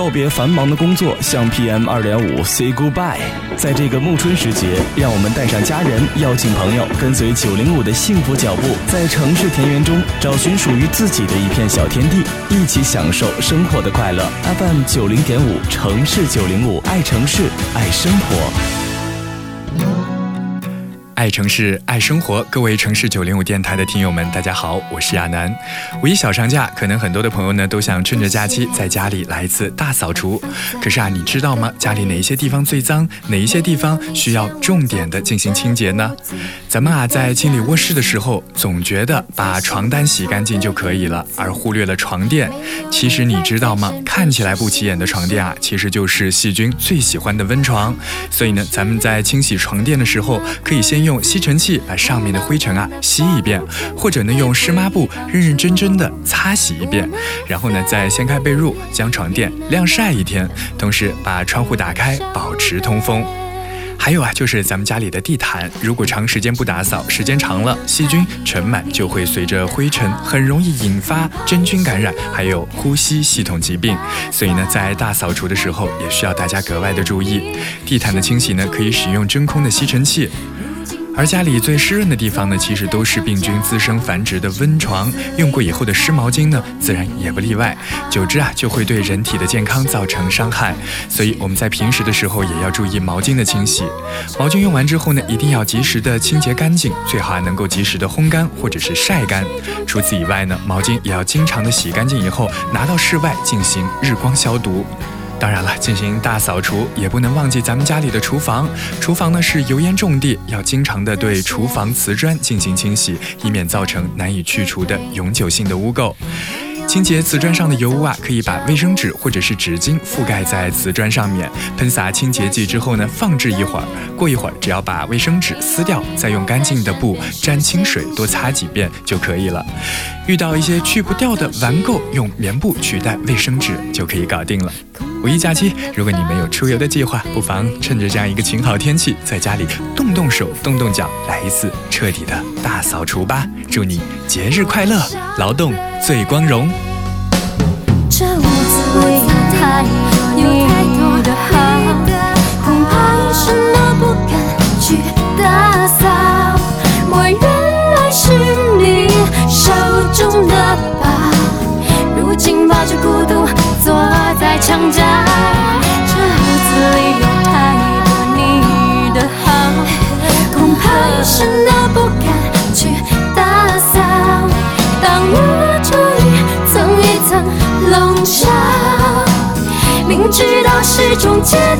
告别繁忙的工作，向 PM 二点五 say goodbye。在这个暮春时节，让我们带上家人，邀请朋友，跟随九零五的幸福脚步，在城市田园中找寻属于自己的一片小天地，一起享受生活的快乐。FM 九零点五，城市九零五，爱城市，爱生活。爱城市，爱生活。各位城市九零五电台的听友们，大家好，我是亚楠。五一小长假，可能很多的朋友呢都想趁着假期在家里来一次大扫除。可是啊，你知道吗？家里哪一些地方最脏，哪一些地方需要重点的进行清洁呢？咱们啊在清理卧室的时候，总觉得把床单洗干净就可以了，而忽略了床垫。其实你知道吗？看起来不起眼的床垫啊，其实就是细菌最喜欢的温床。所以呢，咱们在清洗床垫的时候，可以先用。用吸尘器把上面的灰尘啊吸一遍，或者呢用湿抹布认认真真的擦洗一遍，然后呢再掀开被褥，将床垫晾晒一天，同时把窗户打开，保持通风。还有啊，就是咱们家里的地毯，如果长时间不打扫，时间长了，细菌尘螨就会随着灰尘，很容易引发真菌感染，还有呼吸系统疾病。所以呢，在大扫除的时候，也需要大家格外的注意。地毯的清洗呢，可以使用真空的吸尘器。而家里最湿润的地方呢，其实都是病菌滋生繁殖的温床。用过以后的湿毛巾呢，自然也不例外。久之啊，就会对人体的健康造成伤害。所以我们在平时的时候也要注意毛巾的清洗。毛巾用完之后呢，一定要及时的清洁干净，最好啊能够及时的烘干或者是晒干。除此以外呢，毛巾也要经常的洗干净以后，拿到室外进行日光消毒。当然了，进行大扫除也不能忘记咱们家里的厨房。厨房呢是油烟重地，要经常的对厨房瓷砖进行清洗，以免造成难以去除的永久性的污垢。清洁瓷砖上的油污啊，可以把卫生纸或者是纸巾覆盖在瓷砖上面，喷洒清洁剂之后呢，放置一会儿。过一会儿，只要把卫生纸撕掉，再用干净的布沾清水多擦几遍就可以了。遇到一些去不掉的顽垢，用棉布取代卫生纸就可以搞定了。五一假期，如果你没有出游的计划，不妨趁着这样一个晴好天气，在家里动动手、动动脚，来一次彻底的大扫除吧！祝你节日快乐，劳动最光荣。这屋子里太有太多的好，中的吧，如今抱着孤独坐在墙角。这屋子里有太多你的好，恐怕一生都不敢去打扫。当我注意层一层笼罩，明知道是种煎熬。